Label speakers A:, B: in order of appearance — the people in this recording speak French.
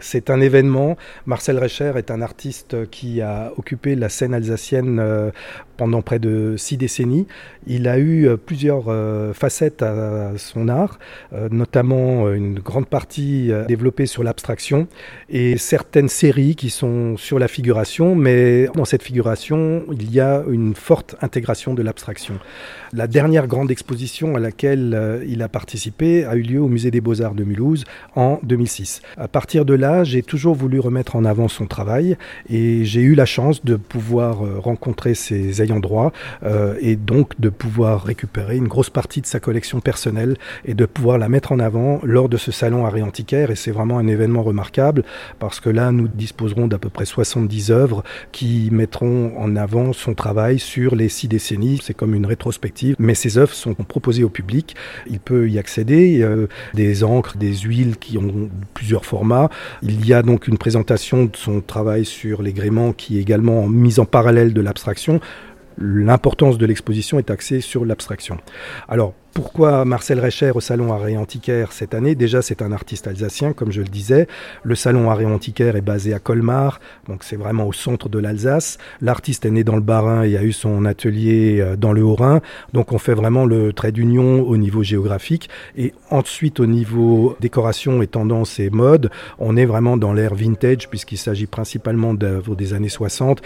A: C'est un événement. Marcel Recher est un artiste qui a occupé la scène alsacienne euh, pendant près de six décennies. Il a eu euh, plusieurs euh, facettes à son art, notamment une grande partie développée sur l'abstraction et certaines séries qui sont sur la figuration, mais dans cette figuration, il y a une forte intégration de l'abstraction. La dernière grande exposition à laquelle il a participé a eu lieu au Musée des Beaux-Arts de Mulhouse en 2006. À partir de là, j'ai toujours voulu remettre en avant son travail et j'ai eu la chance de pouvoir euh, rencontrer ses ayants droit euh, et donc de pouvoir récupérer une grosse partie de sa collection personnelle et de pouvoir la mettre en avant lors de ce salon à Antiquaire et c'est vraiment un événement remarquable parce que là nous disposerons d'à peu près 70 œuvres qui mettront en avant son travail sur les six décennies. C'est comme une rétrospective, mais ces œuvres sont proposées au public. Il peut y accéder. Euh, des encres, des huiles qui ont plusieurs formats, il y a donc une présentation de son travail sur les gréements qui est également mise en parallèle de l'abstraction. L'importance de l'exposition est axée sur l'abstraction. Alors, pourquoi Marcel Recher au Salon Arrêt Antiquaire cette année? Déjà, c'est un artiste alsacien, comme je le disais. Le Salon Arrêt Antiquaire est basé à Colmar, donc c'est vraiment au centre de l'Alsace. L'artiste est né dans le Bas-Rhin et a eu son atelier euh, dans le Haut-Rhin. Donc on fait vraiment le trait d'union au niveau géographique. Et ensuite, au niveau décoration et tendance et mode, on est vraiment dans l'ère vintage, puisqu'il s'agit principalement d'œuvres des années 60